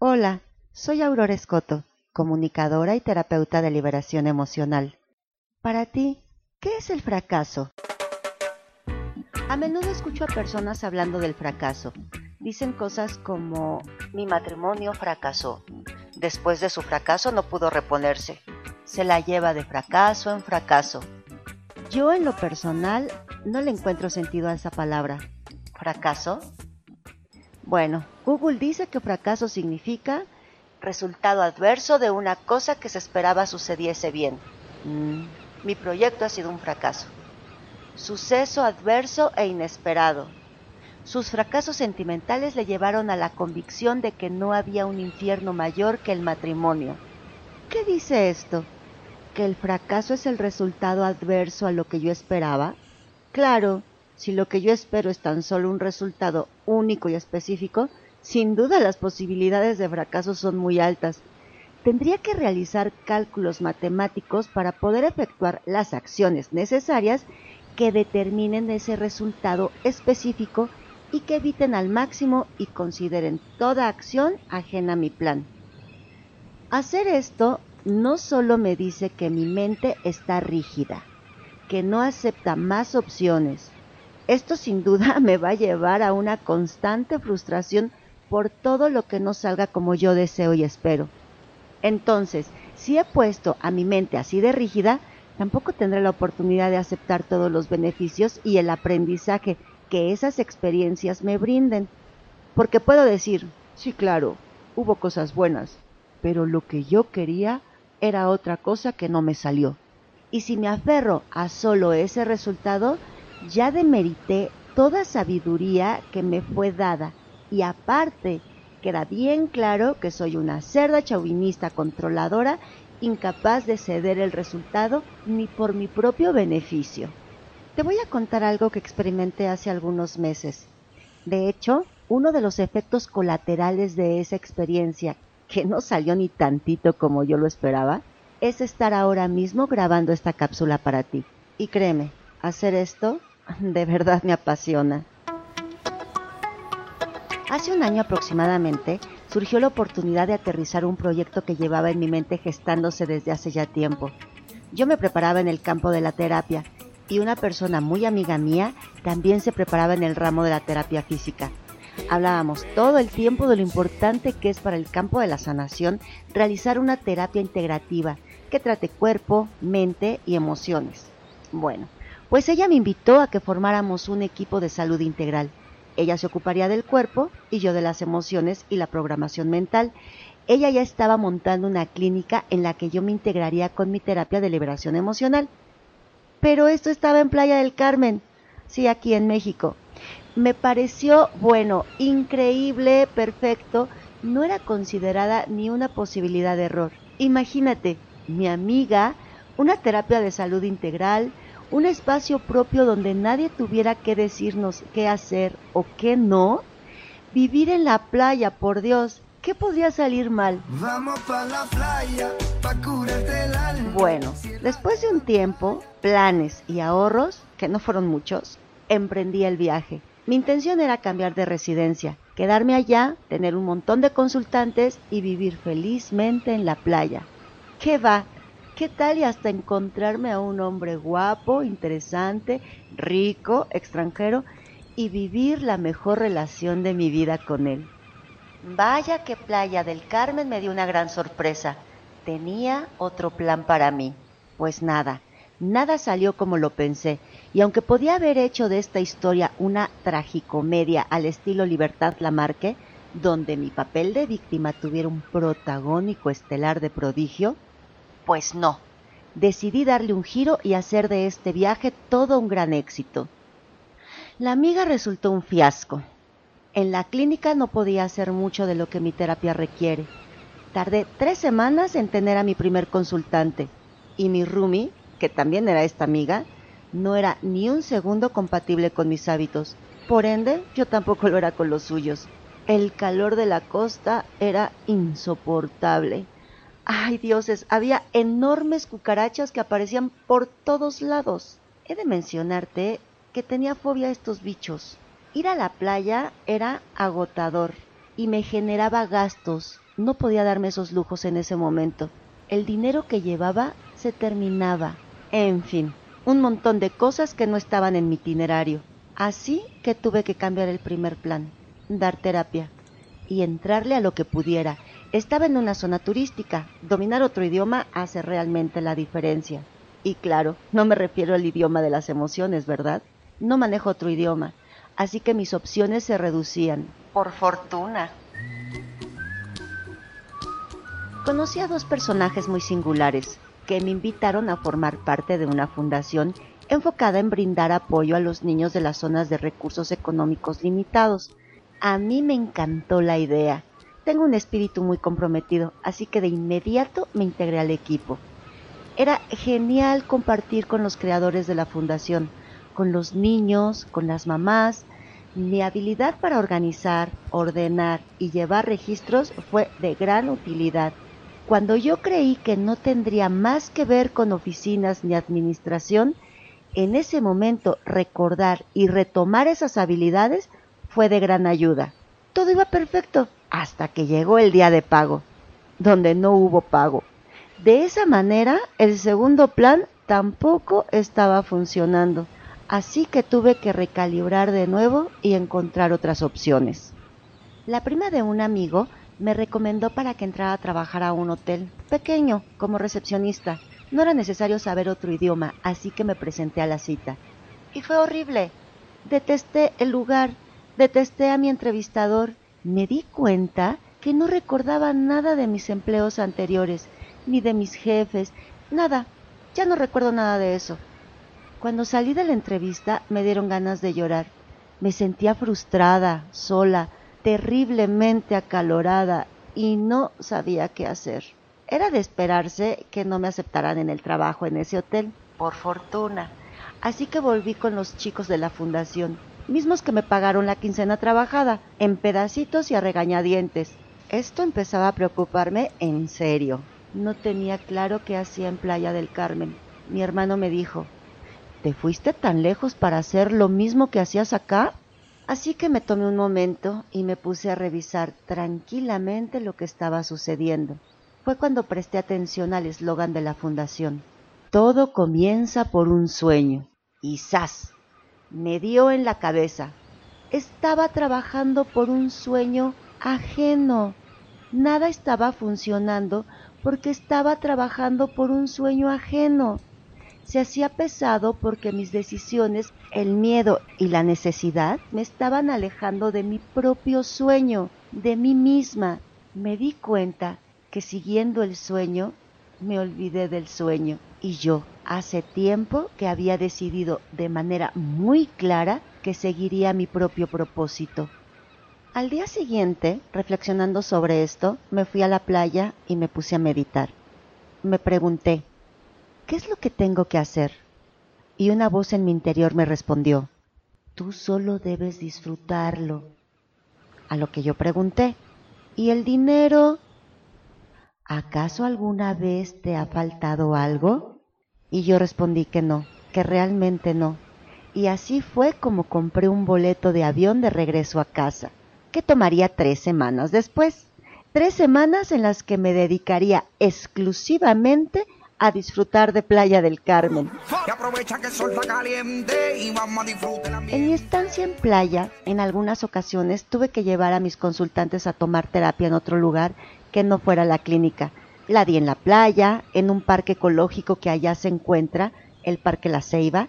Hola, soy Aurora Escoto, comunicadora y terapeuta de liberación emocional. Para ti, ¿qué es el fracaso? A menudo escucho a personas hablando del fracaso. Dicen cosas como, mi matrimonio fracasó. Después de su fracaso no pudo reponerse. Se la lleva de fracaso en fracaso. Yo en lo personal no le encuentro sentido a esa palabra. ¿Fracaso? Bueno, Google dice que fracaso significa resultado adverso de una cosa que se esperaba sucediese bien. Mm, mi proyecto ha sido un fracaso. Suceso adverso e inesperado. Sus fracasos sentimentales le llevaron a la convicción de que no había un infierno mayor que el matrimonio. ¿Qué dice esto? ¿Que el fracaso es el resultado adverso a lo que yo esperaba? Claro, si lo que yo espero es tan solo un resultado único y específico, sin duda las posibilidades de fracaso son muy altas. Tendría que realizar cálculos matemáticos para poder efectuar las acciones necesarias que determinen ese resultado específico y que eviten al máximo y consideren toda acción ajena a mi plan. Hacer esto no solo me dice que mi mente está rígida, que no acepta más opciones. Esto sin duda me va a llevar a una constante frustración por todo lo que no salga como yo deseo y espero. Entonces, si he puesto a mi mente así de rígida, tampoco tendré la oportunidad de aceptar todos los beneficios y el aprendizaje que esas experiencias me brinden. Porque puedo decir, sí, claro, hubo cosas buenas, pero lo que yo quería era otra cosa que no me salió. Y si me aferro a solo ese resultado, ya demerité toda sabiduría que me fue dada y aparte queda bien claro que soy una cerda chauvinista controladora incapaz de ceder el resultado ni por mi propio beneficio. Te voy a contar algo que experimenté hace algunos meses. De hecho, uno de los efectos colaterales de esa experiencia, que no salió ni tantito como yo lo esperaba, es estar ahora mismo grabando esta cápsula para ti. Y créeme, hacer esto de verdad me apasiona. Hace un año aproximadamente surgió la oportunidad de aterrizar un proyecto que llevaba en mi mente gestándose desde hace ya tiempo. Yo me preparaba en el campo de la terapia y una persona muy amiga mía también se preparaba en el ramo de la terapia física. Hablábamos todo el tiempo de lo importante que es para el campo de la sanación realizar una terapia integrativa que trate cuerpo, mente y emociones. Bueno, pues ella me invitó a que formáramos un equipo de salud integral ella se ocuparía del cuerpo y yo de las emociones y la programación mental. Ella ya estaba montando una clínica en la que yo me integraría con mi terapia de liberación emocional. Pero esto estaba en Playa del Carmen, sí, aquí en México. Me pareció, bueno, increíble, perfecto. No era considerada ni una posibilidad de error. Imagínate, mi amiga, una terapia de salud integral, un espacio propio donde nadie tuviera que decirnos qué hacer o qué no, vivir en la playa, por Dios, ¿qué podría salir mal? Vamos la playa Bueno, después de un tiempo, planes y ahorros, que no fueron muchos, emprendí el viaje. Mi intención era cambiar de residencia, quedarme allá, tener un montón de consultantes y vivir felizmente en la playa. ¿Qué va? ¿Qué tal y hasta encontrarme a un hombre guapo, interesante, rico, extranjero y vivir la mejor relación de mi vida con él? Vaya que Playa del Carmen me dio una gran sorpresa. Tenía otro plan para mí. Pues nada, nada salió como lo pensé, y aunque podía haber hecho de esta historia una tragicomedia al estilo Libertad Lamarque, donde mi papel de víctima tuviera un protagónico estelar de prodigio, pues no, decidí darle un giro y hacer de este viaje todo un gran éxito. La amiga resultó un fiasco. En la clínica no podía hacer mucho de lo que mi terapia requiere. Tardé tres semanas en tener a mi primer consultante y mi roomie, que también era esta amiga, no era ni un segundo compatible con mis hábitos. Por ende, yo tampoco lo era con los suyos. El calor de la costa era insoportable. Ay, dioses, había enormes cucarachas que aparecían por todos lados. He de mencionarte que tenía fobia a estos bichos. Ir a la playa era agotador y me generaba gastos, no podía darme esos lujos en ese momento. El dinero que llevaba se terminaba. En fin, un montón de cosas que no estaban en mi itinerario. Así que tuve que cambiar el primer plan, dar terapia y entrarle a lo que pudiera. Estaba en una zona turística. Dominar otro idioma hace realmente la diferencia. Y claro, no me refiero al idioma de las emociones, ¿verdad? No manejo otro idioma, así que mis opciones se reducían. Por fortuna. Conocí a dos personajes muy singulares que me invitaron a formar parte de una fundación enfocada en brindar apoyo a los niños de las zonas de recursos económicos limitados. A mí me encantó la idea. Tengo un espíritu muy comprometido, así que de inmediato me integré al equipo. Era genial compartir con los creadores de la fundación, con los niños, con las mamás. Mi habilidad para organizar, ordenar y llevar registros fue de gran utilidad. Cuando yo creí que no tendría más que ver con oficinas ni administración, en ese momento recordar y retomar esas habilidades fue de gran ayuda. Todo iba perfecto hasta que llegó el día de pago, donde no hubo pago. De esa manera, el segundo plan tampoco estaba funcionando, así que tuve que recalibrar de nuevo y encontrar otras opciones. La prima de un amigo me recomendó para que entrara a trabajar a un hotel pequeño como recepcionista. No era necesario saber otro idioma, así que me presenté a la cita. Y fue horrible. Detesté el lugar, detesté a mi entrevistador. Me di cuenta que no recordaba nada de mis empleos anteriores, ni de mis jefes, nada. Ya no recuerdo nada de eso. Cuando salí de la entrevista me dieron ganas de llorar. Me sentía frustrada, sola, terriblemente acalorada y no sabía qué hacer. Era de esperarse que no me aceptaran en el trabajo en ese hotel, por fortuna. Así que volví con los chicos de la fundación, mismos que me pagaron la quincena trabajada, en pedacitos y a regañadientes. Esto empezaba a preocuparme en serio. No tenía claro qué hacía en Playa del Carmen. Mi hermano me dijo, ¿te fuiste tan lejos para hacer lo mismo que hacías acá? Así que me tomé un momento y me puse a revisar tranquilamente lo que estaba sucediendo. Fue cuando presté atención al eslogan de la fundación. Todo comienza por un sueño. Y ¡zas! Me dio en la cabeza. Estaba trabajando por un sueño ajeno. Nada estaba funcionando porque estaba trabajando por un sueño ajeno se hacía pesado porque mis decisiones, el miedo y la necesidad me estaban alejando de mi propio sueño, de mí misma. Me di cuenta que siguiendo el sueño, me olvidé del sueño y yo hace tiempo que había decidido de manera muy clara que seguiría mi propio propósito. Al día siguiente, reflexionando sobre esto, me fui a la playa y me puse a meditar. Me pregunté, ¿qué es lo que tengo que hacer? Y una voz en mi interior me respondió, tú solo debes disfrutarlo. A lo que yo pregunté, ¿y el dinero? ¿Acaso alguna vez te ha faltado algo? Y yo respondí que no, que realmente no. Y así fue como compré un boleto de avión de regreso a casa, que tomaría tres semanas después. Tres semanas en las que me dedicaría exclusivamente a disfrutar de Playa del Carmen. En mi estancia en playa, en algunas ocasiones tuve que llevar a mis consultantes a tomar terapia en otro lugar que no fuera la clínica. La di en la playa, en un parque ecológico que allá se encuentra, el Parque La Ceiba,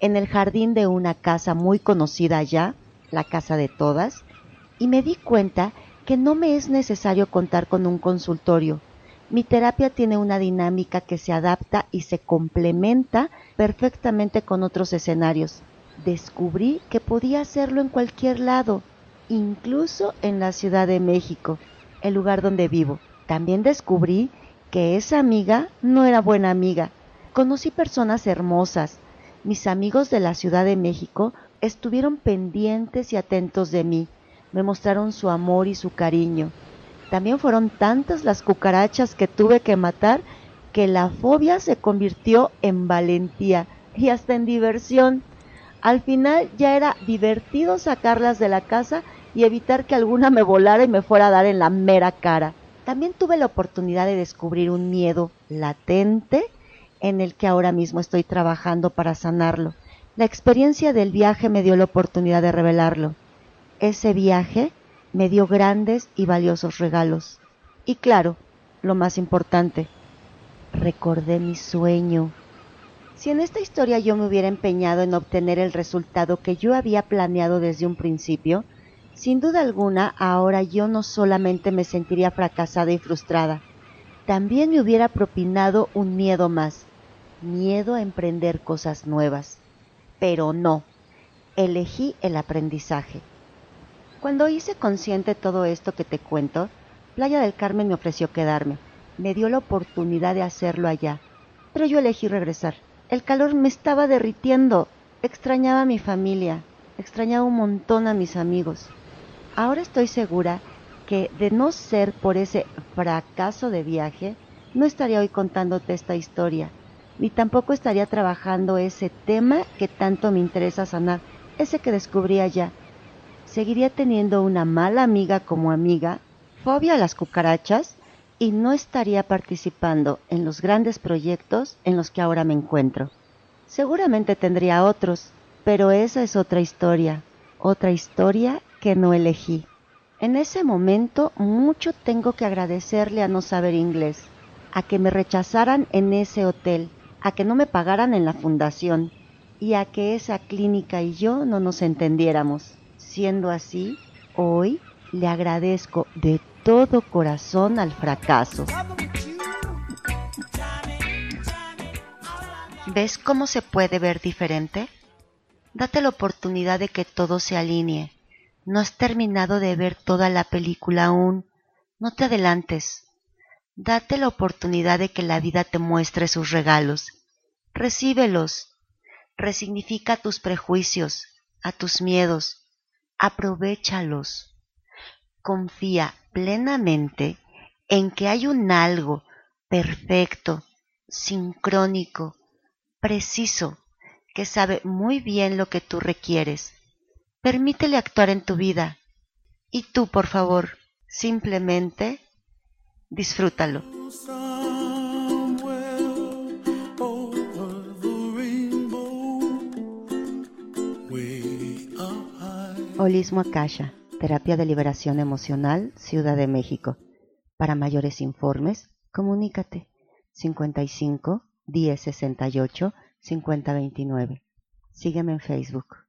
en el jardín de una casa muy conocida allá, la Casa de Todas, y me di cuenta que no me es necesario contar con un consultorio, mi terapia tiene una dinámica que se adapta y se complementa perfectamente con otros escenarios. Descubrí que podía hacerlo en cualquier lado, incluso en la Ciudad de México, el lugar donde vivo. También descubrí que esa amiga no era buena amiga. Conocí personas hermosas. Mis amigos de la Ciudad de México estuvieron pendientes y atentos de mí. Me mostraron su amor y su cariño. También fueron tantas las cucarachas que tuve que matar que la fobia se convirtió en valentía y hasta en diversión. Al final ya era divertido sacarlas de la casa y evitar que alguna me volara y me fuera a dar en la mera cara. También tuve la oportunidad de descubrir un miedo latente en el que ahora mismo estoy trabajando para sanarlo. La experiencia del viaje me dio la oportunidad de revelarlo. Ese viaje me dio grandes y valiosos regalos. Y claro, lo más importante, recordé mi sueño. Si en esta historia yo me hubiera empeñado en obtener el resultado que yo había planeado desde un principio, sin duda alguna ahora yo no solamente me sentiría fracasada y frustrada, también me hubiera propinado un miedo más, miedo a emprender cosas nuevas. Pero no, elegí el aprendizaje. Cuando hice consciente todo esto que te cuento, Playa del Carmen me ofreció quedarme, me dio la oportunidad de hacerlo allá, pero yo elegí regresar. El calor me estaba derritiendo, extrañaba a mi familia, extrañaba un montón a mis amigos. Ahora estoy segura que de no ser por ese fracaso de viaje, no estaría hoy contándote esta historia, ni tampoco estaría trabajando ese tema que tanto me interesa sanar, ese que descubrí allá. Seguiría teniendo una mala amiga como amiga, fobia a las cucarachas, y no estaría participando en los grandes proyectos en los que ahora me encuentro. Seguramente tendría otros, pero esa es otra historia, otra historia que no elegí. En ese momento mucho tengo que agradecerle a no saber inglés, a que me rechazaran en ese hotel, a que no me pagaran en la fundación y a que esa clínica y yo no nos entendiéramos. Siendo así, hoy le agradezco de todo corazón al fracaso. ¿Ves cómo se puede ver diferente? Date la oportunidad de que todo se alinee no has terminado de ver toda la película aún. No te adelantes. Date la oportunidad de que la vida te muestre sus regalos. Recíbelos. Resignifica tus prejuicios, a tus miedos. Aprovechalos. Confía plenamente en que hay un algo perfecto, sincrónico, preciso, que sabe muy bien lo que tú requieres Permítele actuar en tu vida. Y tú, por favor, simplemente disfrútalo. Holismo Akasha, Terapia de Liberación Emocional, Ciudad de México. Para mayores informes, comunícate 55 1068 5029. Sígueme en Facebook.